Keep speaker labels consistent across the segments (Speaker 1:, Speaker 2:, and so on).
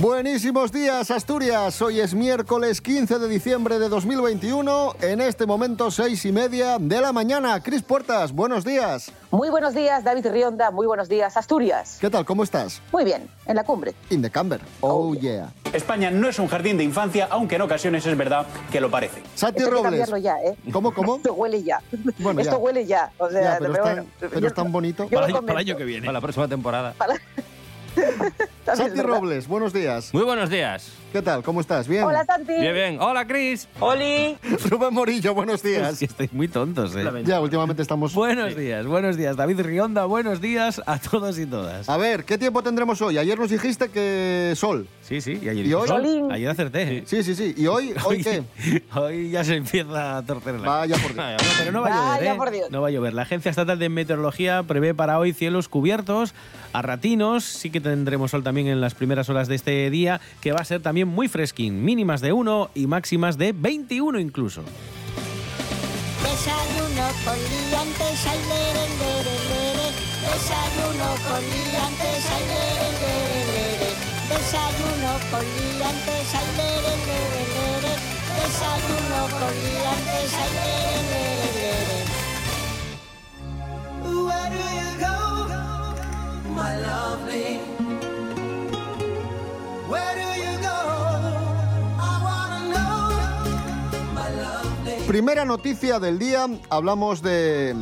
Speaker 1: Buenísimos días, Asturias. Hoy es miércoles 15 de diciembre de 2021. En este momento, seis y media de la mañana. Cris Puertas, buenos días.
Speaker 2: Muy buenos días, David Rionda. Muy buenos días, Asturias.
Speaker 1: ¿Qué tal? ¿Cómo estás?
Speaker 2: Muy bien, en la cumbre.
Speaker 1: In the camber. Oh, yeah.
Speaker 3: España no es un jardín de infancia, aunque en ocasiones es verdad que lo parece.
Speaker 1: Santi
Speaker 2: Esto hay que
Speaker 1: Robles.
Speaker 2: cambiarlo ya, ¿eh?
Speaker 1: ¿Cómo, cómo?
Speaker 2: Esto huele ya.
Speaker 1: Bueno,
Speaker 2: Esto
Speaker 1: ya.
Speaker 2: huele ya. O sea,
Speaker 1: Ya, pero,
Speaker 2: pero
Speaker 1: es tan,
Speaker 2: bueno,
Speaker 1: pero
Speaker 2: yo-
Speaker 1: es tan bonito.
Speaker 2: yo
Speaker 4: Para, el- para el
Speaker 2: comento.
Speaker 4: año que viene. Para la próxima temporada.
Speaker 1: Santi. Robles, buenos días.
Speaker 4: Muy buenos días.
Speaker 1: ¿Qué tal? ¿Cómo estás? ¿Bien?
Speaker 2: Hola, Santi.
Speaker 4: Bien, bien. Hola, Cris.
Speaker 2: Oli.
Speaker 1: Rubén Morillo, buenos días.
Speaker 5: Es que estáis muy tontos, ¿eh?
Speaker 1: Ya, últimamente estamos...
Speaker 5: Buenos días, buenos días. David Rionda, buenos días a todos y todas.
Speaker 1: A ver, ¿qué tiempo tendremos hoy? Ayer nos dijiste que sol.
Speaker 5: Sí, sí, y ayer,
Speaker 1: ¿Y hoy?
Speaker 5: sol. Ayer acerté. ¿eh?
Speaker 1: Sí, sí, sí. ¿Y hoy? ¿Hoy qué?
Speaker 5: Hoy ya se empieza a torcer la
Speaker 1: Vaya por Dios.
Speaker 5: No, pero no va a llover,
Speaker 2: Vaya
Speaker 5: ¿eh?
Speaker 2: por Dios.
Speaker 5: No va a llover. La Agencia Estatal de Meteorología prevé para hoy cielos cubiertos a ratinos. Sí que tendremos sol también en las primeras horas de este día, que va a ser también muy fresquín. Mínimas de 1 y máximas de 21 incluso.
Speaker 1: Primera noticia del día, hablamos de,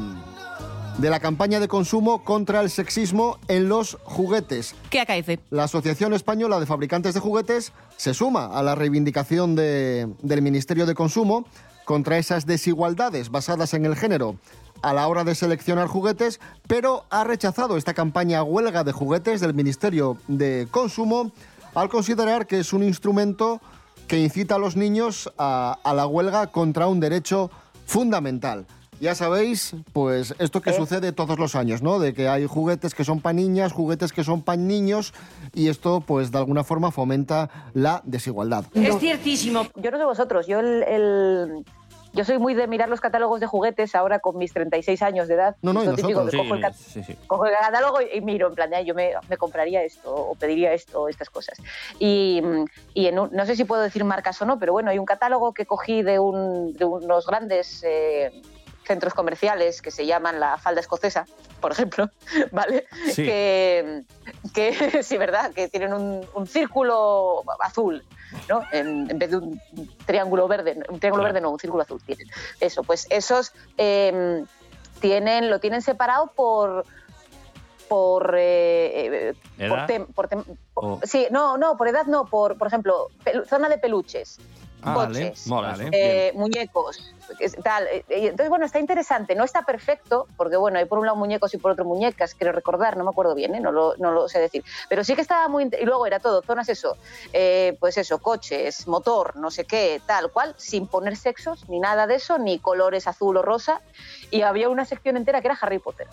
Speaker 1: de la campaña de consumo contra el sexismo en los juguetes.
Speaker 6: ¿Qué acaece?
Speaker 1: La Asociación Española de Fabricantes de Juguetes se suma a la reivindicación de- del Ministerio de Consumo contra esas desigualdades basadas en el género a la hora de seleccionar juguetes, pero ha rechazado esta campaña huelga de juguetes del Ministerio de Consumo al considerar que es un instrumento que incita a los niños a, a la huelga contra un derecho fundamental. Ya sabéis, pues esto que sucede todos los años, ¿no? De que hay juguetes que son para niñas, juguetes que son para niños, y esto, pues de alguna forma fomenta la desigualdad.
Speaker 6: Es ciertísimo.
Speaker 2: Yo no sé vosotros, yo el, el- yo soy muy de mirar los catálogos de juguetes ahora con mis 36 años de edad.
Speaker 1: No, no, y
Speaker 2: típico, que cojo el, cat-
Speaker 4: Sí, sí.
Speaker 2: cojo el catálogo y miro, en plan, "Ah, yo me, me compraría esto o pediría esto o estas cosas. Y, y en un- no sé si puedo decir marcas o no, pero bueno, hay un catálogo que cogí de, un- de unos grandes eh, centros comerciales que se llaman la falda escocesa, por ejemplo, ¿vale?
Speaker 4: Sí.
Speaker 2: Que, que sí, ¿verdad? Que tienen un, un círculo azul, ¿no? En, en vez de un triángulo verde, un triángulo
Speaker 4: Claro.
Speaker 2: verde no, un círculo azul tienen. Eso, pues esos eh, tienen, lo tienen separado por por, eh, eh, por tem- por tem- por-
Speaker 4: O-
Speaker 2: sí, no, no, por edad no, por, por ejemplo, zona de peluches,
Speaker 5: Ah,
Speaker 2: coches,
Speaker 4: Mola,
Speaker 2: eh, muñecos, tal. eh, eh, Entonces, bueno, está interesante. No está perfecto, porque bueno, hay por un lado muñecos y por otro muñecas, quiero recordar, no me acuerdo bien, ¿eh? no, lo, no lo sé decir. Pero sí que estaba muy... Y luego era todo, zonas eso, eh, pues eso, coches, motor, no sé qué, tal cual, sin poner sexos, ni nada de eso, ni colores azul o rosa. Y había una sección entera que era Harry Potter.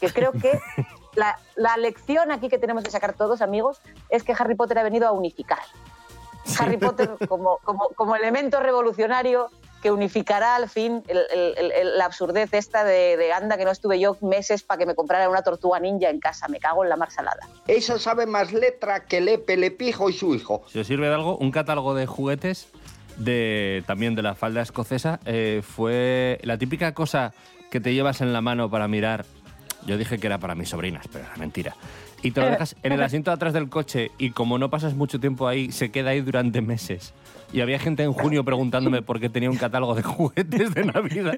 Speaker 2: Que creo que la, la lección aquí que tenemos que sacar todos, amigos, es que Harry Potter ha venido a unificar. Harry Potter como, como, como elemento revolucionario que unificará al fin el- el- el- el- la absurdez esta de, de anda que no estuve yo meses para que me comprara una tortuga ninja en casa. Me cago en la mar salada.
Speaker 7: Esa sabe más letra que Lepe, Lepijo y su hijo.
Speaker 4: Si os sirve de algo, un catálogo de juguetes de también de la falda escocesa eh, fue la típica cosa que te llevas en la mano para mirar. Yo dije que era para mis sobrinas, pero era mentira. Y te lo dejas en el asiento de atrás del coche y como no pasas mucho tiempo ahí, se queda ahí durante meses. Y había gente en junio preguntándome por qué tenía un catálogo de juguetes de Navidad.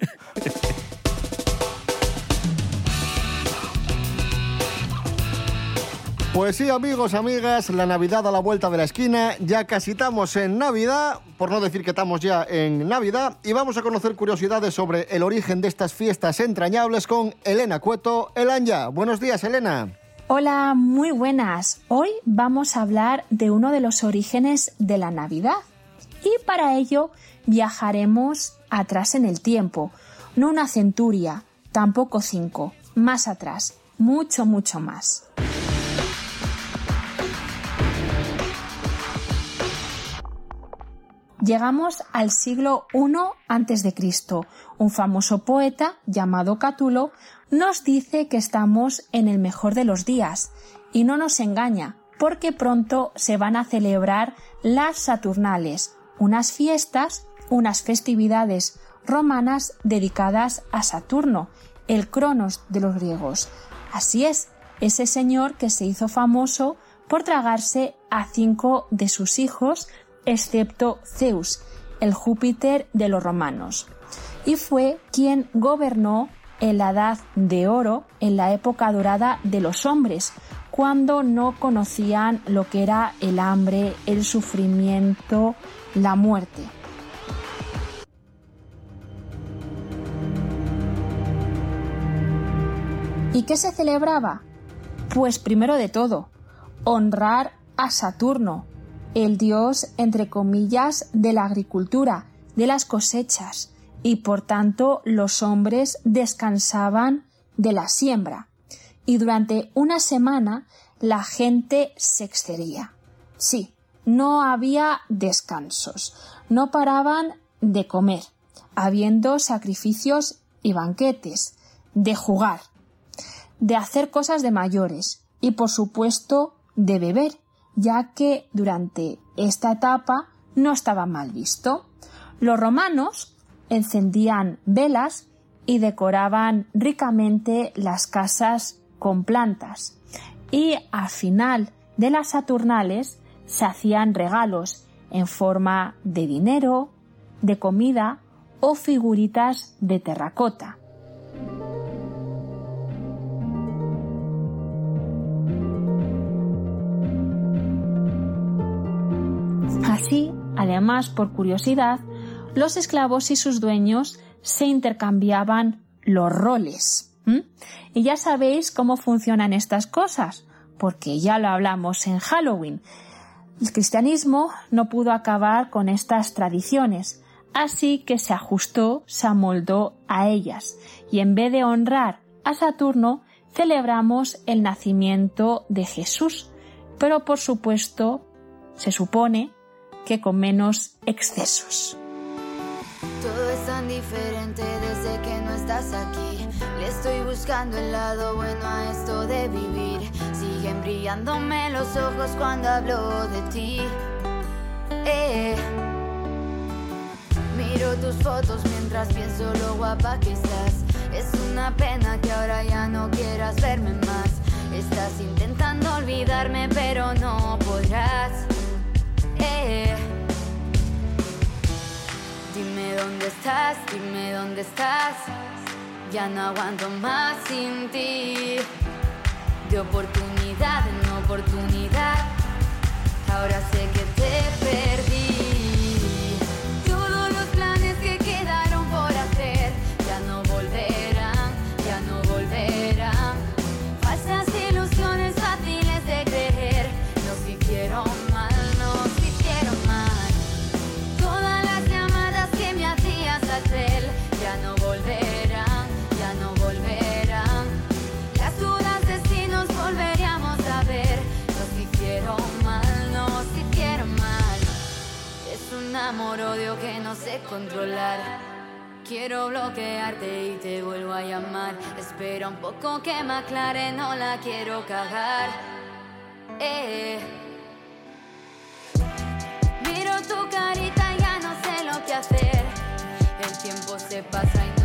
Speaker 1: Pues sí, amigos, amigas, la Navidad a la vuelta de la esquina. Ya casi estamos en Navidad, por no decir que estamos ya en Navidad. Y vamos a conocer curiosidades sobre el origen de estas fiestas entrañables con Elena Cueto. Elanya, buenos días, Elena.
Speaker 8: Hola, muy buenas. Hoy vamos a hablar de uno de los orígenes de la Navidad. Y para ello viajaremos atrás en el tiempo. No una centuria, tampoco cinco, más atrás, mucho, mucho más. Llegamos al siglo I Cristo. Un famoso poeta llamado Cátulo nos dice que estamos en el mejor de los días y no nos engaña, porque pronto se van a celebrar las Saturnales, unas fiestas, unas festividades romanas dedicadas a Saturno, el Cronos de los griegos. Así es, ese señor que se hizo famoso por tragarse a cinco de sus hijos, excepto Zeus, el Júpiter de los romanos. Y fue quien gobernó en la Edad de Oro, en la época dorada de los hombres, cuando no conocían lo que era el hambre, el sufrimiento, la muerte. ¿Y qué se celebraba? Pues primero de todo, honrar a Saturno, el dios, entre comillas, de la agricultura, de las cosechas, y por tanto los hombres descansaban de la siembra. Y durante una semana la gente se excedía. Sí, no había descansos, no paraban de comer, habiendo sacrificios y banquetes, de jugar, de hacer cosas de mayores y por supuesto de beber, ya que durante esta etapa no estaba mal visto. Los romanos encendían velas y decoraban ricamente las casas con plantas. Y al final de las Saturnales se hacían regalos en forma de dinero, de comida o figuritas de terracota. Así, además, por curiosidad, los esclavos y sus dueños se intercambiaban los roles. Y ya sabéis cómo funcionan estas cosas, porque ya lo hablamos en Halloween. El cristianismo no pudo acabar con estas tradiciones, así que se ajustó, se amoldó a ellas, y en vez de honrar a Saturno, celebramos el nacimiento de Jesús, pero por supuesto, se supone que con menos excesos.
Speaker 6: Todo es tan diferente desde que no estás aquí. Le estoy buscando el lado bueno a esto de vivir. Siguen brillándome los ojos cuando hablo de ti. Eh. Miro tus fotos mientras pienso lo guapa que estás. Es una pena que ahora ya no quieras verme más. Estás intentando olvidarme, pero no podrás. Dime dónde estás, dime dónde estás. Ya no aguanto más sin ti. De oportunidad en oportunidad. Ahora sé que Es un amor-odio que no sé controlar. Quiero bloquearte y te vuelvo a llamar. Espera un poco que me aclare, no la quiero cagar. Eh. Miro tu carita y ya no sé lo que hacer. El tiempo se pasa y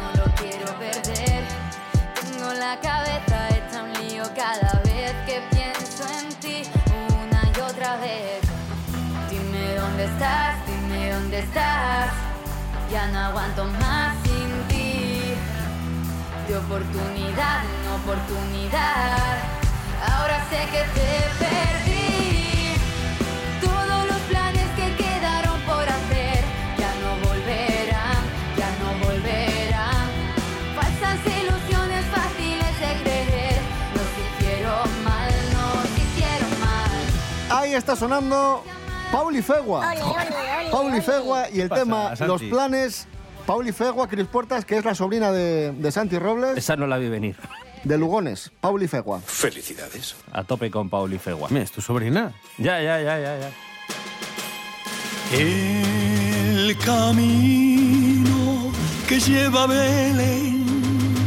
Speaker 6: Ya no aguanto más sin ti. De oportunidad en oportunidad. Ahora sé que te perdí. Todos los planes que quedaron por hacer ya no volverán, ya no volverán. Falsas ilusiones fáciles de creer. Nos hicieron mal, nos hicieron mal.
Speaker 1: Ahí está sonando Pauli Fegua. Pauli Fegua y el
Speaker 4: pasa,
Speaker 1: tema
Speaker 4: Santi?
Speaker 1: Los planes. Pauli Fegua, Cris Puertas, que es la sobrina de, de Santi Robles,
Speaker 4: Esa no la vi venir.
Speaker 1: de Lugones. Pauli Fegua.
Speaker 9: Felicidades.
Speaker 4: A tope con Pauli Fegua.
Speaker 5: Mira, ¿Es tu sobrina?
Speaker 4: Ya, ya, ya, ya, ya.
Speaker 9: El
Speaker 10: camino que lleva Belén.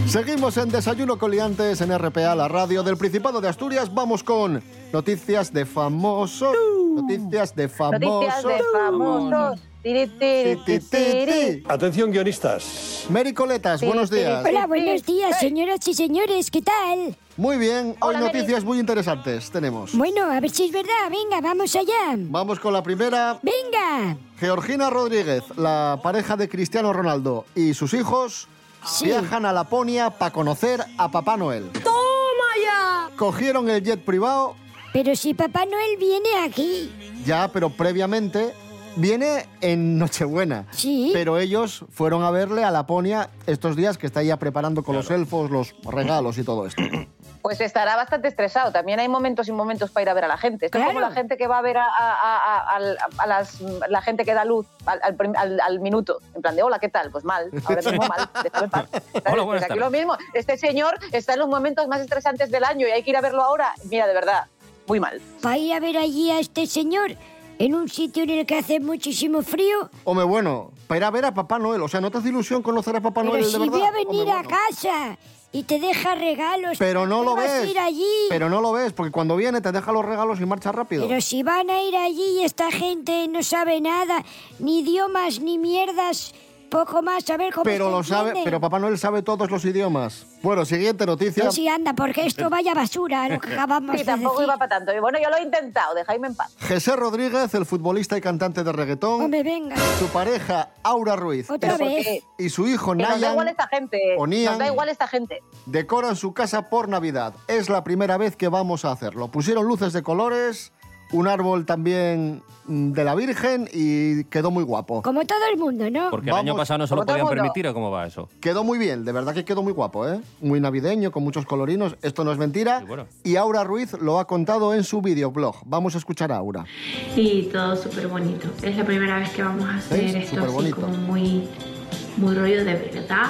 Speaker 1: Seguimos en Desayuno Coliantes en RPA, la radio del Principado de Asturias. Vamos con noticias de famosos. Noticias de famosos.
Speaker 2: Noticias de famosos. Tiri, tiri,
Speaker 1: Ti, ti, ti,
Speaker 2: tiri.
Speaker 1: ti.
Speaker 9: Atención, guionistas.
Speaker 1: Mary Coletas, buenos días.
Speaker 11: Hola, buenos días, señoras y señores, ¿qué tal?
Speaker 1: Muy bien, hoy
Speaker 2: Hola, Mary.
Speaker 1: noticias muy interesantes tenemos.
Speaker 11: Bueno, a ver si es verdad, venga, vamos allá.
Speaker 1: Vamos con la primera.
Speaker 11: Venga.
Speaker 1: Georgina Rodríguez, la pareja de Cristiano Ronaldo y sus hijos
Speaker 11: Sí.
Speaker 1: viajan a Laponia para conocer a Papá Noel.
Speaker 11: ¡Toma ya!
Speaker 1: Cogieron el jet privado,
Speaker 11: Pero si Papá Noel viene aquí.
Speaker 1: ya, pero previamente viene en Nochebuena.
Speaker 11: Sí.
Speaker 1: Pero ellos fueron a verle a Laponia estos días que está ya preparando con los elfos los regalos y todo esto.
Speaker 2: Pues estará bastante estresado. También hay momentos y momentos para ir a ver a la gente. Esto es como la gente que va a ver a, a- a- a- a las, la gente que da luz al, minuto. En plan de, hola, ¿qué tal? Pues mal, ahora mismo mal, déjame paz.
Speaker 4: Hola,
Speaker 2: Pues aquí
Speaker 4: tardes.
Speaker 2: lo mismo. Este señor está en los momentos más estresantes del año y hay que ir a verlo ahora. Mira, de verdad, muy mal.
Speaker 11: Para ir a ver allí a este señor en un sitio en el que hace muchísimo frío.
Speaker 1: Hombre, bueno, para ir a ver a Papá Noel. O sea, ¿no te hace ilusión conocer a Papá
Speaker 11: Pero
Speaker 1: Noel
Speaker 11: si
Speaker 1: de verdad?
Speaker 11: voy a venir
Speaker 1: Hombre,
Speaker 11: a
Speaker 1: bueno.
Speaker 11: casa y te deja regalos.
Speaker 1: Pero no
Speaker 11: ¿qué
Speaker 1: lo
Speaker 11: vas a
Speaker 1: ves.
Speaker 11: ir allí?
Speaker 1: Pero no lo ves, porque cuando viene te deja los regalos y marcha rápido.
Speaker 11: Pero si van a ir allí y esta gente no sabe nada, ni idiomas, ni mierdas, poco más, a ver cómo
Speaker 1: Pero
Speaker 11: se
Speaker 1: lo sabe, pero Papá Noel sabe todos los idiomas. Bueno, siguiente noticia.
Speaker 11: No, sí, anda, porque esto vaya basura, lo que acabamos
Speaker 2: Sí,
Speaker 11: de
Speaker 2: tampoco
Speaker 11: decir.
Speaker 2: iba para tanto. Y bueno, yo lo he intentado, dejadme en paz.
Speaker 1: José Rodríguez, el futbolista y cantante de reggaetón.
Speaker 11: Hombre, venga.
Speaker 1: Su pareja, Aura Ruiz.
Speaker 11: Otra vez.
Speaker 1: Y su hijo,
Speaker 2: Que nos da
Speaker 1: Nayan,
Speaker 2: igual esta gente.
Speaker 1: o Nian.
Speaker 2: Nos da igual esta gente.
Speaker 1: decoran su casa por Navidad. Es la primera vez que vamos a hacerlo. Pusieron luces de colores, un árbol también de la Virgen y quedó muy guapo.
Speaker 11: Como todo el mundo, ¿no?
Speaker 4: Porque el año
Speaker 1: Vamos,
Speaker 4: pasado no se lo podían permitir, ¿o cómo va eso?
Speaker 1: Quedó muy bien, de verdad que quedó muy guapo, ¿eh? Muy navideño, con muchos colorinos. Esto no es mentira.
Speaker 4: Y bueno.
Speaker 1: Y Aura Ruiz lo ha contado en su videoblog. Vamos a escuchar a Aura.
Speaker 12: Sí, todo súper bonito. Es la primera vez que vamos a hacer
Speaker 1: ¿Ves?
Speaker 12: esto así como muy, muy rollo de verdad.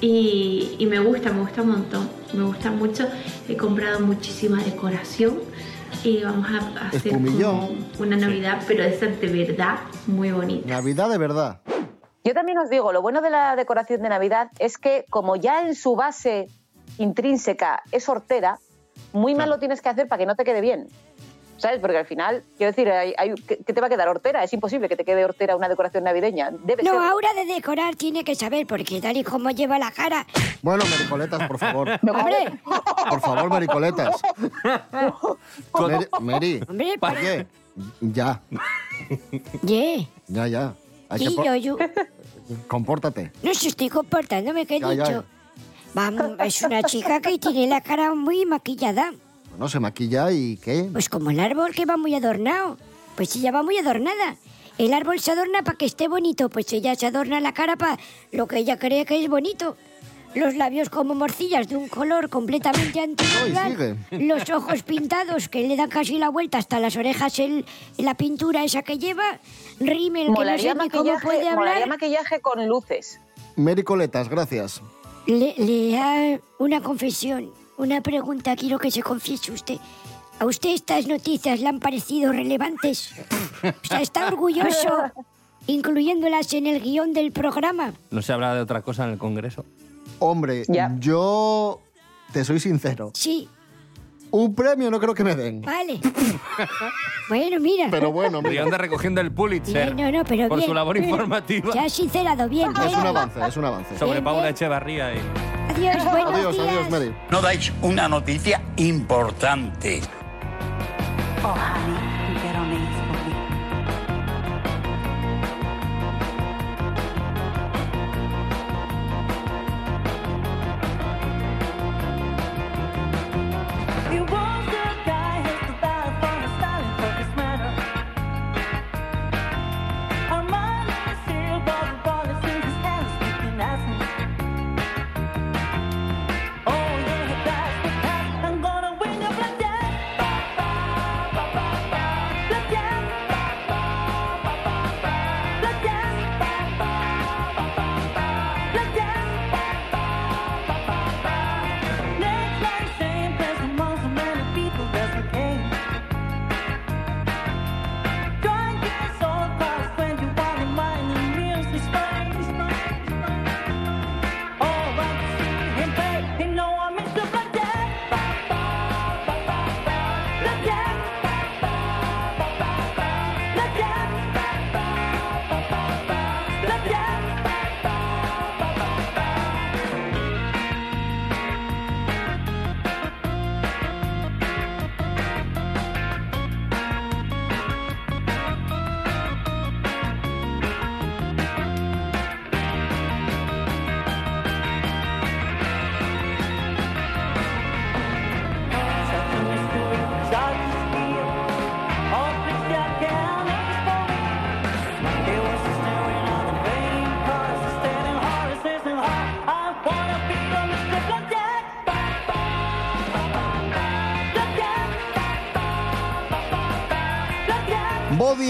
Speaker 12: Y, y me gusta, me gusta un montón. Me gusta mucho. He comprado muchísima decoración y vamos a hacer
Speaker 1: Espumillón.
Speaker 12: una Navidad, pero esa de verdad muy bonita.
Speaker 1: Navidad de verdad.
Speaker 2: Yo también os digo, lo bueno de la decoración de Navidad es que como ya en su base intrínseca es hortera, muy mal lo tienes que hacer para que no te quede bien. ¿Sabes? Porque al final, quiero decir, hay- hay- ¿qué qué te va a quedar hortera? Es imposible que te quede hortera una decoración navideña. Debe
Speaker 11: No,
Speaker 2: ser.
Speaker 11: ahora de decorar tiene que saber, porque tal y como lleva la cara...
Speaker 1: Bueno, Mericoletas, por favor.
Speaker 11: Hombre,
Speaker 1: Por favor, Mericoletas. Meri, Meri,
Speaker 11: hombre, para...
Speaker 1: oye, ya,
Speaker 11: Ye,
Speaker 1: ya, ya. Hay que
Speaker 11: y
Speaker 1: po-
Speaker 11: yo, yo...
Speaker 1: Compórtate.
Speaker 11: No se estoy comportándome, que he
Speaker 1: Ya, ya.
Speaker 11: dicho. Vamos, es una chica que tiene la cara muy maquillada.
Speaker 1: No se maquilla y ¿qué?
Speaker 11: Pues como el árbol que va muy adornado. Pues ella va muy adornada. El árbol se adorna para que esté bonito, pues ella se adorna la cara para lo que ella cree que es bonito. Los labios como morcillas de un color completamente antinatural.
Speaker 1: sigue.
Speaker 11: Los ojos pintados que le dan casi la vuelta hasta las orejas el, la pintura esa que lleva. Rímel que no sé ni cómo
Speaker 2: maquillaje,
Speaker 11: puede hablar.
Speaker 2: maquillaje con luces.
Speaker 1: Mericoletas, gracias.
Speaker 11: Le, le ha una confesión, una pregunta, quiero que se confiese usted. ¿A usted estas noticias le han parecido relevantes? O sea, ¿está orgulloso incluyéndolas en el guion del programa?
Speaker 4: ¿No se habla de otra cosa en el Congreso?
Speaker 1: Hombre,
Speaker 2: Ya.
Speaker 1: yo te soy sincero.
Speaker 11: Sí,
Speaker 1: Un premio no creo que me den.
Speaker 11: vale. bueno, mira.
Speaker 1: Pero bueno, mira,
Speaker 4: de recogiendo el Pulitzer
Speaker 11: Bien, no, no, pero
Speaker 4: por
Speaker 11: bien.
Speaker 4: su labor informativa
Speaker 11: Se ha sincerado bien.
Speaker 1: es
Speaker 11: bien.
Speaker 1: un avance, es un avance.
Speaker 4: sobre
Speaker 11: Bien,
Speaker 4: Paula
Speaker 11: bien.
Speaker 4: Echevarría. Y...
Speaker 11: Adiós, buenos
Speaker 1: Adiós,
Speaker 11: días.
Speaker 1: adiós, Meri.
Speaker 13: No dais una noticia importante.
Speaker 10: Oh,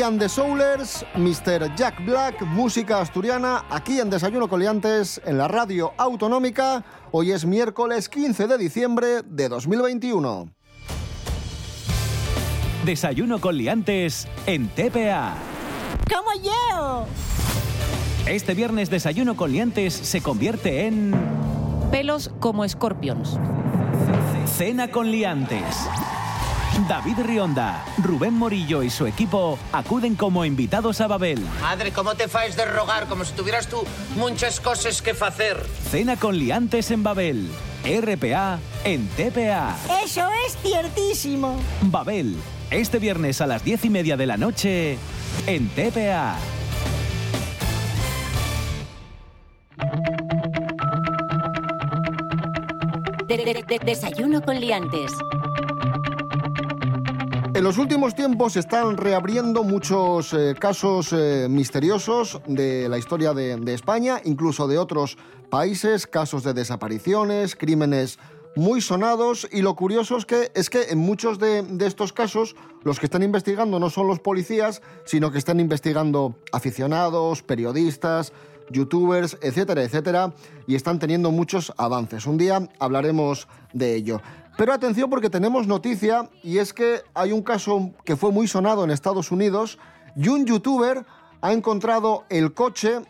Speaker 1: And the Soulers, Mr. Jack Black, música asturiana, aquí en Desayuno Coliantes, en la radio autonómica. Hoy es miércoles 15 de diciembre de 2021.
Speaker 9: Desayuno con liantes en TPA.
Speaker 11: ¡Como yo!
Speaker 9: Este viernes Desayuno con liantes se convierte en
Speaker 14: Pelos como Scorpions.
Speaker 9: Cena con liantes. David Rionda, Rubén Morillo y su equipo acuden como invitados a Babel.
Speaker 15: Madre, ¿cómo te faes de rogar? Como si tuvieras tú muchas cosas que hacer.
Speaker 9: Cena con liantes en Babel. RPA en TPA.
Speaker 11: Eso es ciertísimo.
Speaker 9: Babel, este viernes a las diez y media de la noche en TPA.
Speaker 16: De- de- de- desayuno con liantes.
Speaker 1: Los últimos tiempos se están reabriendo muchos eh, casos eh, misteriosos de la historia de, de España, incluso de otros países, casos de desapariciones, crímenes muy sonados y lo curioso es que, es que en muchos de, de estos casos los que están investigando no son los policías, sino que están investigando aficionados, periodistas, youtubers, etcétera, etcétera, y están teniendo muchos avances. Un día hablaremos de ello. Pero atención porque tenemos noticia y es que hay un caso que fue muy sonado en Estados Unidos y un youtuber ha encontrado el coche,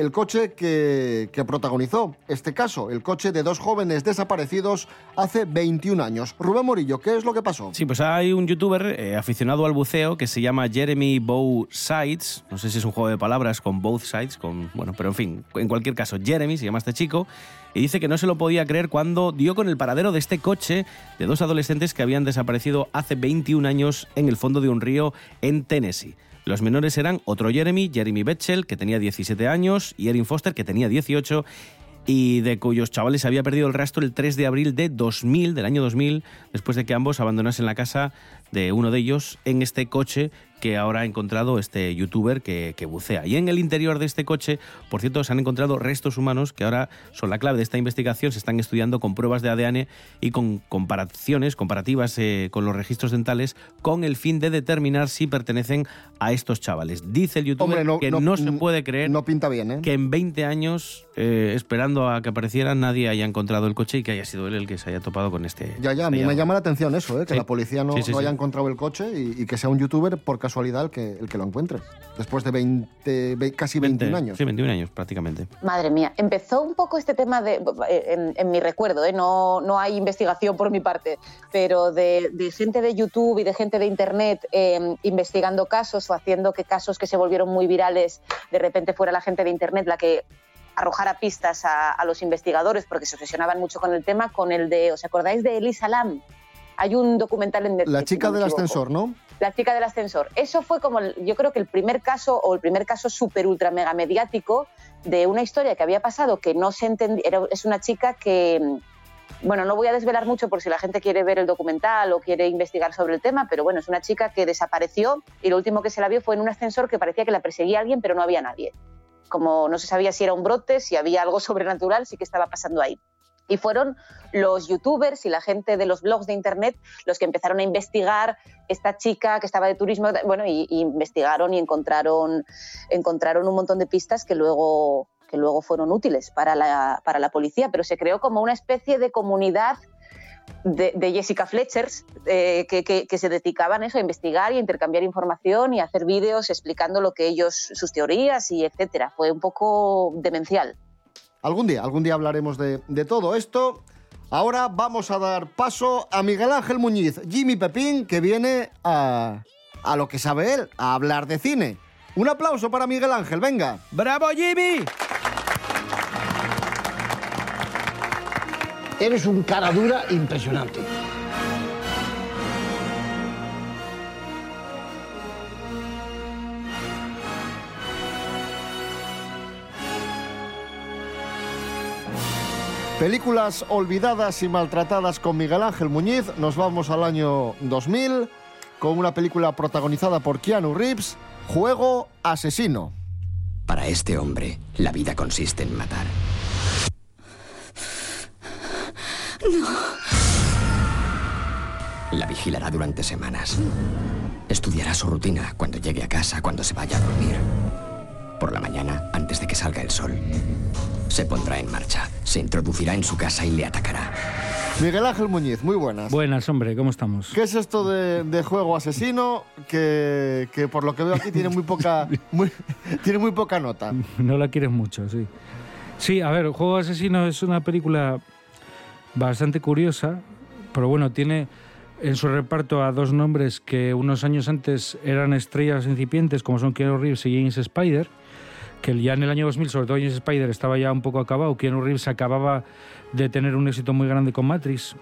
Speaker 1: el coche que, protagonizó este caso, el coche de dos jóvenes desaparecidos hace 21 años. Rubén Morillo, ¿qué es lo que pasó?
Speaker 5: Sí, pues hay un youtuber eh, aficionado al buceo que se llama Jeremy Bow Sides. No sé si es un juego de palabras con both sides, con, bueno, pero en fin, en cualquier caso, Jeremy se llama este chico. Y dice que no se lo podía creer cuando dio con el paradero de este coche de dos adolescentes que habían desaparecido hace 21 años en el fondo de un río en Tennessee. Los menores eran otro Jeremy, Jeremy Betchel, que tenía 17 años, y Erin Foster, que tenía 18, y de cuyos chavales había perdido el rastro el 3 de abril de 2000, del año 2000, después de que ambos abandonasen la casa de uno de ellos en este coche que ahora ha encontrado este youtuber que, que bucea. Y en el interior de este coche, por cierto, se han encontrado restos humanos que ahora son la clave de esta investigación. Se están estudiando con pruebas de ADN y con comparaciones, comparativas eh, con los registros dentales, con el fin de determinar si pertenecen a estos chavales. Dice el youtuber
Speaker 1: Hombre, no-
Speaker 5: que
Speaker 1: no-
Speaker 5: no, se puede creer
Speaker 1: No pinta bien, ¿eh?
Speaker 5: que en 20 años, eh, esperando a que apareciera, nadie haya encontrado el coche y que haya sido él el que se haya topado con este.
Speaker 1: Ya, ya, a mí me llama la atención eso, que
Speaker 5: Sí.
Speaker 1: la policía no,
Speaker 5: Sí, sí,
Speaker 1: no haya encontrado el coche y, y que sea un youtuber por casualidad el que, el que lo encuentre. Después de 20, ve- casi 21 años.
Speaker 5: Sí, 21 años prácticamente.
Speaker 2: Madre mía, empezó un poco este tema de, en, en mi recuerdo, ¿eh? no, no hay investigación por mi parte, pero de, de gente de YouTube y de gente de Internet eh, investigando casos o haciendo que casos que se volvieron muy virales, de repente fuera la gente de Internet la que arrojara pistas a, a los investigadores porque se obsesionaban mucho con el tema, con el de, ¿os acordáis de Elisa Lam? Hay un documental en Netflix.
Speaker 1: La chica
Speaker 2: no
Speaker 1: del ascensor, ¿no?
Speaker 2: La chica del ascensor. Eso fue como, yo creo que el primer caso o el primer caso súper ultra mega mediático de una historia que había pasado que no se entendía. Es una chica que, mm, bueno, no voy a desvelar mucho por si la gente quiere ver el documental o quiere investigar sobre el tema, pero bueno, es una chica que desapareció y lo último que se la vio fue en un ascensor que parecía que la perseguía alguien, pero no había nadie. Como no se sabía si era un brote, si había algo sobrenatural, sí que estaba pasando ahí. Y fueron los youtubers y la gente de los blogs de internet los que empezaron a investigar esta chica que estaba de turismo, bueno, y, investigaron y encontraron, encontraron un montón de pistas que luego, que luego fueron útiles para la, para la policía, pero se creó como una especie de comunidad de, Jessica Fletchers eh, que, que- se dedicaban a eso, a investigar y intercambiar información y hacer vídeos explicando lo que ellos, sus teorías y etcétera. Fue un poco demencial.
Speaker 1: Algún día, algún día hablaremos de, de todo esto. Ahora vamos a dar paso a Miguel Ángel Muñiz, Jimmy Pepín, que viene a, a lo que sabe él, a hablar de cine. Un aplauso para Miguel Ángel, venga.
Speaker 5: ¡Bravo, Jimmy!
Speaker 17: Eres un cara dura impresionante.
Speaker 1: Películas olvidadas y maltratadas con Miguel Ángel Muñiz. Nos vamos al año 2000 con una película protagonizada por Keanu Reeves, Juego Asesino.
Speaker 18: Para este hombre, la vida consiste en matar. La vigilará durante semanas. Estudiará su rutina cuando llegue a casa, cuando se vaya a dormir. Por la mañana, antes de que salga el sol, se pondrá en marcha, se introducirá en su casa y le atacará.
Speaker 1: Miguel Ángel Muñiz, muy buenas.
Speaker 19: Buenas, hombre, ¿cómo estamos?
Speaker 1: ¿Qué es esto de, de juego asesino que, que por lo que veo aquí tiene muy poca muy- tiene muy poca nota?
Speaker 19: No la quieres mucho, sí. Sí, a ver, Juego Asesino es una película bastante curiosa, pero bueno, tiene en su reparto a dos nombres que unos años antes eran estrellas incipientes, como son Keanu Reeves y James Spider, que ya en el año 2000, sobre todo James Spider, estaba ya un poco acabado. Keanu Reeves acababa de tener un éxito muy grande con Matrix.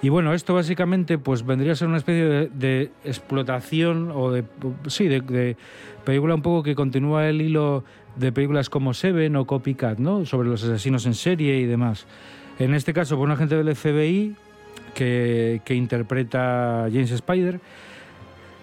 Speaker 19: Y bueno, esto básicamente pues vendría a ser una especie de, explotación o de sí, de, película un poco que continúa el hilo de películas como Seven o Copycat, ¿no? Sobre los asesinos en serie y demás. En este caso, por un agente del FBI que, que interpreta James Spider,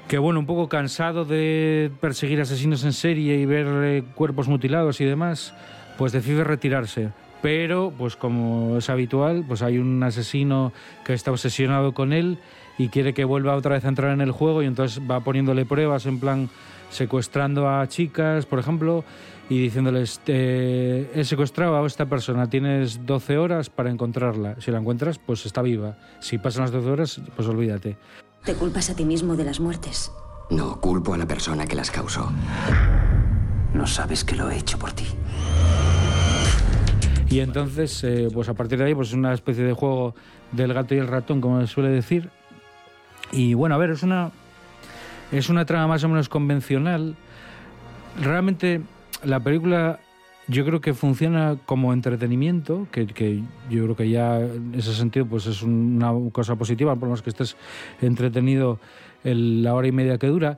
Speaker 19: que bueno, un poco cansado de perseguir asesinos en serie y ver eh, cuerpos mutilados y demás, pues decide retirarse. Pero, pues como es habitual, pues hay un asesino que está obsesionado con él y quiere que vuelva otra vez a entrar en el juego y entonces va poniéndole pruebas en plan secuestrando a chicas, por ejemplo, y diciéndoles, eh, he secuestrado a esta persona, tienes 12 horas para encontrarla. Si la encuentras, pues está viva. Si pasan las 12 horas, pues olvídate.
Speaker 20: Te culpas a ti mismo de las muertes.
Speaker 18: No, culpo a la persona que las causó.
Speaker 20: No sabes que lo he hecho por ti.
Speaker 19: Y entonces, eh, pues a partir de ahí, pues es una especie de juego del gato y el ratón, como se suele decir. Y bueno, a ver, es una, es una trama más o menos convencional. Realmente la película yo creo que funciona como entretenimiento, que, que yo creo que ya en ese sentido pues es una cosa positiva, por lo menos que estés entretenido el- la hora y media que dura.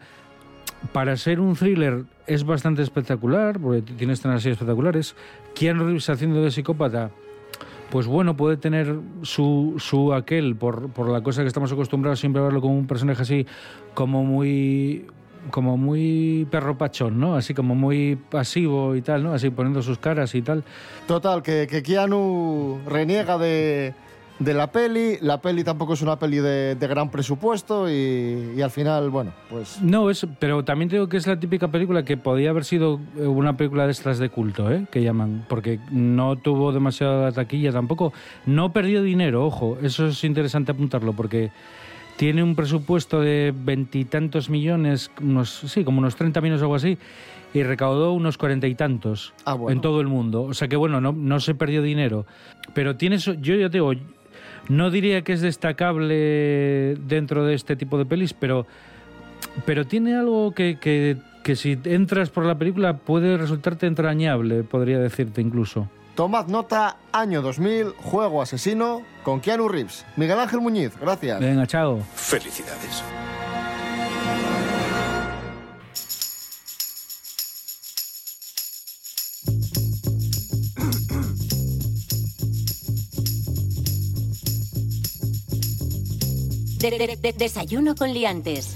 Speaker 19: Para ser un thriller es bastante espectacular, porque tiene escenas así espectaculares. Keanu Reeves haciendo de psicópata, pues bueno, puede tener su, su aquel por, por la cosa que estamos acostumbrados siempre a verlo como un personaje así, como muy como muy perro pachón, ¿no? Así como muy pasivo y tal, ¿no? Así poniendo sus caras y tal.
Speaker 1: Total, que, que Keanu reniega de, de la peli, la peli tampoco es una peli de, de gran presupuesto y, y al final, bueno, pues
Speaker 19: No, es, pero también digo que es la típica película que podía haber sido eh, una película de estas de culto, ¿eh? que llaman, porque no tuvo demasiada taquilla tampoco. No perdió dinero, ojo, eso es interesante apuntarlo, porque tiene un presupuesto de veintitantos millones, unos, sí, como unos 30 millones o algo así, y recaudó unos cuarenta y tantos en todo el mundo. O sea que bueno, no, no se perdió dinero. Pero tiene eso, yo ya te digo, no diría que es destacable dentro de este tipo de pelis, pero pero tiene algo que, que, que si entras por la película puede resultarte entrañable, podría decirte incluso.
Speaker 1: Tomad nota, año 2000, juego asesino con Keanu Reeves. Miguel Ángel Muñiz, gracias.
Speaker 19: Venga, chao.
Speaker 21: Felicidades.
Speaker 16: De- de- de- desayuno con liantes.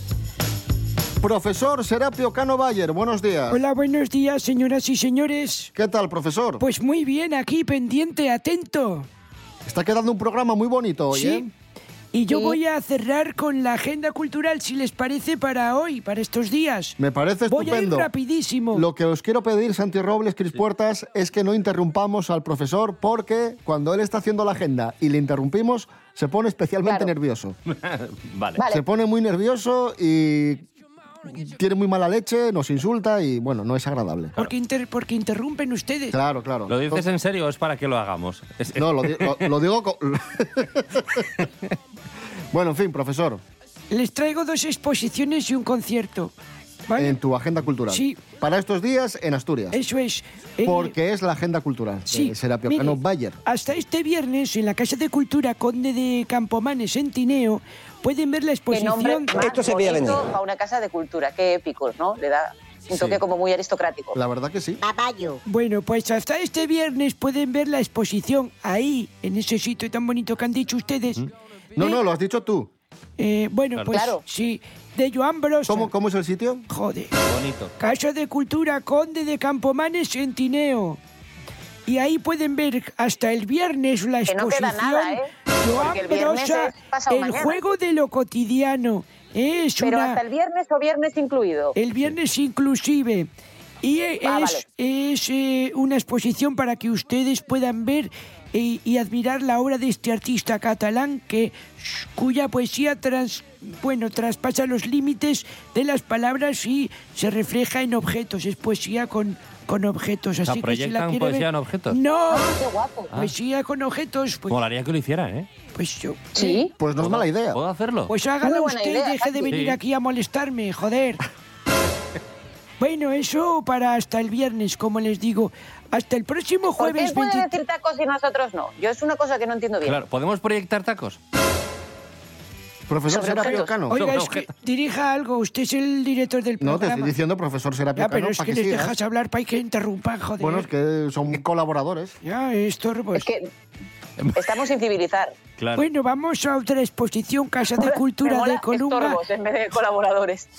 Speaker 1: Profesor Serapio Cano Bayer, buenos días.
Speaker 22: Hola, buenos días, señoras y señores.
Speaker 1: ¿Qué tal, profesor?
Speaker 22: Pues muy bien, aquí pendiente, atento.
Speaker 1: Está quedando un programa muy bonito hoy,
Speaker 22: Sí.
Speaker 1: ¿eh?
Speaker 22: Y yo voy a cerrar con la agenda cultural, si les parece, para hoy, para estos días.
Speaker 1: Me parece
Speaker 22: Voy a ir
Speaker 1: estupendo.
Speaker 22: rapidísimo.
Speaker 1: Lo que os quiero pedir, Santi Robles, Cris Puertas, es que no interrumpamos al profesor porque cuando él está haciendo la agenda y le interrumpimos, se pone especialmente nervioso.
Speaker 4: vale.
Speaker 1: Se pone muy nervioso y tiene muy mala leche, nos insulta y, bueno, no es agradable.
Speaker 22: Porque, inter- porque interrumpen ustedes.
Speaker 1: Claro, claro.
Speaker 4: ¿Lo dices en serio o es para que lo hagamos?
Speaker 1: No, lo, di- lo- lo digo... co- bueno, en fin, profesor,
Speaker 22: Les traigo dos exposiciones y un concierto. ¿vale?
Speaker 1: en tu agenda cultural.
Speaker 22: Sí.
Speaker 1: Para estos días en Asturias.
Speaker 22: Eso es. Eh,
Speaker 1: Porque es la agenda cultural
Speaker 22: Sí,
Speaker 1: de Serapio
Speaker 22: mire,
Speaker 1: Cano Bayer.
Speaker 22: Hasta este viernes, en la Casa de Cultura Conde de Campomanes, en Tineo, pueden ver la
Speaker 2: Qué
Speaker 22: exposición...
Speaker 2: más bonito para una casa de cultura, qué épico, ¿no? Le da un toque
Speaker 22: Sí.
Speaker 2: como muy aristocrático.
Speaker 1: La verdad que sí.
Speaker 11: Papayo.
Speaker 22: Bueno, pues hasta este viernes pueden ver la exposición ahí, en ese sitio tan bonito que han dicho ustedes.
Speaker 1: No, no, lo has dicho tú.
Speaker 22: Eh, bueno,
Speaker 1: Claro.
Speaker 22: pues
Speaker 1: Claro.
Speaker 22: sí, de Joan Brosa.
Speaker 1: ¿Cómo, ¿Cómo es el sitio?
Speaker 22: Joder.
Speaker 4: Bonito.
Speaker 22: Casa de Cultura Conde de Campomanes en Tineo. Y ahí pueden ver hasta el viernes la
Speaker 2: no
Speaker 22: exposición
Speaker 2: nada, ¿eh?
Speaker 22: Joan
Speaker 2: Porque el
Speaker 22: juego de lo cotidiano. Es
Speaker 2: Pero
Speaker 22: una-
Speaker 2: hasta el viernes o viernes incluido.
Speaker 22: El viernes inclusive. Y eh,
Speaker 2: Ah,
Speaker 22: es, es, eh, una exposición para que ustedes puedan ver eh, y admirar la obra de este artista catalán que cuya poesía trans, bueno, traspasa los límites de las palabras y se refleja en objetos. Es poesía con, con objetos.
Speaker 4: sea,
Speaker 22: Así que si la
Speaker 4: ¿proyectan
Speaker 22: quiere
Speaker 4: poesía
Speaker 22: ver-
Speaker 4: en objetos?
Speaker 22: No,
Speaker 2: qué guapo.
Speaker 22: poesía con objetos. Pues,
Speaker 4: Molaría que lo hicieran, ¿eh?
Speaker 22: pues yo.
Speaker 2: Sí.
Speaker 1: Pues no es mala idea.
Speaker 4: ¿Puedo hacerlo?
Speaker 22: Pues hágalo
Speaker 2: Muy buena
Speaker 22: usted,
Speaker 2: idea,
Speaker 22: deje de
Speaker 2: Santi.
Speaker 22: venir
Speaker 4: Sí.
Speaker 22: aquí a molestarme, joder. bueno, eso para hasta el viernes, como les digo. Hasta el próximo
Speaker 2: ¿Por qué
Speaker 22: jueves
Speaker 2: él puede
Speaker 22: 20
Speaker 2: decir tacos y nosotros no? Yo es una cosa que no entiendo bien.
Speaker 4: Claro, ¿podemos proyectar tacos?
Speaker 1: Profesor
Speaker 2: Sobre
Speaker 1: Serapio. Cano.
Speaker 22: Oiga,
Speaker 4: Sobre
Speaker 22: es que dirija algo. Usted es el director del
Speaker 1: No, te
Speaker 22: programa.
Speaker 1: estoy diciendo profesor Serapio
Speaker 22: Ya, pero
Speaker 1: Cano
Speaker 22: es
Speaker 1: para
Speaker 22: que
Speaker 1: que,
Speaker 22: les
Speaker 1: sigas.
Speaker 22: dejas hablar para que interrumpan, joder.
Speaker 1: Bueno, es que son colaboradores.
Speaker 22: Ya, esto... Pues...
Speaker 2: Es que estamos sin civilizar.
Speaker 4: Claro.
Speaker 22: Bueno, vamos a otra exposición, Casa de
Speaker 2: Me
Speaker 22: Cultura
Speaker 2: mola
Speaker 22: de
Speaker 2: en vez de colaboradores.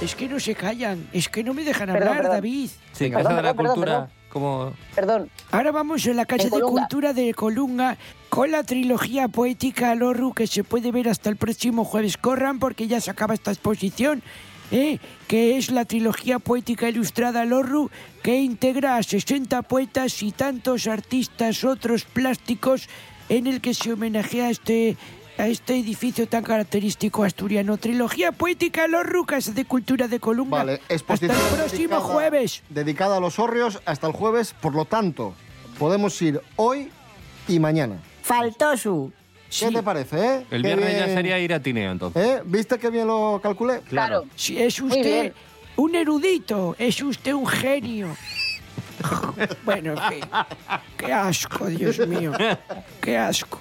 Speaker 22: Es que no se callan, es que no me dejan
Speaker 2: Perdón,
Speaker 22: hablar,
Speaker 2: perdón.
Speaker 22: David.
Speaker 4: sí,
Speaker 2: Perdón,
Speaker 4: Casa de la
Speaker 2: perdón, perdón,
Speaker 4: Cultura.
Speaker 2: Perdón.
Speaker 4: Como...
Speaker 2: Perdón.
Speaker 22: Ahora vamos a la Casa
Speaker 2: En
Speaker 22: de. Cultura de Colunga con la trilogía poética Lorru que se puede ver hasta el próximo jueves. Corran porque ya se acaba esta exposición. ¿eh? que es la trilogía poética ilustrada Lorru, que integra a 60 poetas y tantos artistas otros plásticos en el que se homenajea a este, a este edificio tan característico asturiano. Trilogía poética Lorru, Casa de Cultura de Colunga.
Speaker 1: Vale,
Speaker 22: hasta
Speaker 1: exposición
Speaker 22: el próximo
Speaker 1: dedicada-
Speaker 22: jueves.
Speaker 1: Dedicada a los hórreos hasta el jueves, por lo tanto, podemos ir hoy y mañana.
Speaker 23: Faltosu.
Speaker 1: ¿Qué te parece, eh?
Speaker 4: El
Speaker 1: Qué
Speaker 4: viernes ya sería ir a Tineo, entonces.
Speaker 1: ¿Eh? ¿Viste qué bien lo calculé?
Speaker 2: Claro.
Speaker 22: Si es usted un erudito, es usted un genio. bueno, en fin. Qué asco, Dios mío. Qué asco.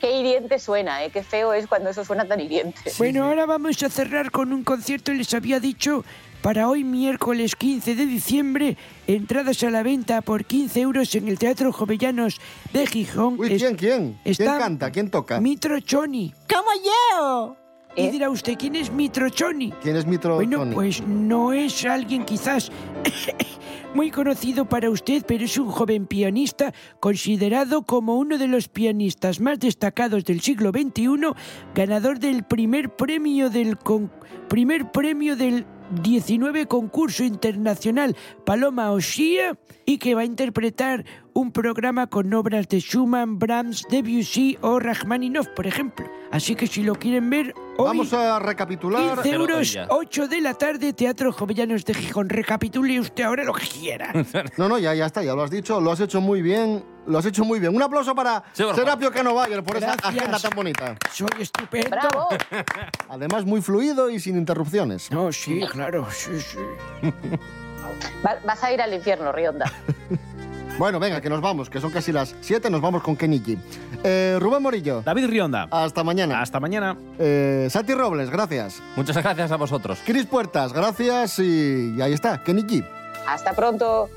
Speaker 2: Qué, hi- qué hiriente suena, ¿eh? Qué feo es cuando eso suena tan hiriente.
Speaker 22: Bueno, ahora vamos a cerrar con un concierto, les había dicho, para hoy miércoles 15 de diciembre, entradas a la venta por 15 euros en el Teatro Jovellanos de Gijón.
Speaker 1: Uy, ¿quién, quién?
Speaker 22: está
Speaker 1: ¿Quién canta? ¿Quién toca?
Speaker 22: Mitro Choni.
Speaker 23: ¿Cómo yo?
Speaker 22: Y dirá usted, ¿quién es Mitro Choni?
Speaker 1: ¿Quién es Mitro
Speaker 22: Bueno, pues no es alguien quizás muy conocido para usted, pero es un joven pianista considerado como uno de los pianistas más destacados del siglo XXI, ganador del primer premio del con- primer premio del 19 concurso internacional Paloma Oshia y que va a interpretar un programa con obras de Schumann, Brahms, Debussy o Rachmaninoff, por ejemplo. Así que si lo quieren ver, hoy
Speaker 1: Vamos a recapitular.
Speaker 22: 15 euros,
Speaker 4: ya.
Speaker 22: 8 de la tarde, Teatro Jovellanos de Gijón. Recapitule usted ahora lo que quiera.
Speaker 1: No, no, ya, ya está, ya lo has dicho, lo has hecho muy bien, lo has hecho muy bien. Un aplauso para
Speaker 4: Sí.
Speaker 1: Serapio Cano Bayer por esa
Speaker 22: Gracias.
Speaker 1: agenda tan bonita.
Speaker 22: Soy estupendo.
Speaker 2: ¡Bravo!
Speaker 1: Además, muy fluido y sin interrupciones.
Speaker 22: No, sí, claro, sí, sí.
Speaker 2: Va- vas a ir al infierno, Rionda.
Speaker 1: Bueno, venga, que nos vamos, que son casi las 7, nos vamos con Kenichi. Eh, Rubén Morillo,
Speaker 5: David Rionda.
Speaker 1: hasta mañana.
Speaker 5: Hasta mañana.
Speaker 1: Eh, Santi Robles, gracias.
Speaker 4: Muchas gracias a vosotros.
Speaker 1: Cris Puertas, gracias y, y ahí está, Kenichi.
Speaker 2: Hasta pronto.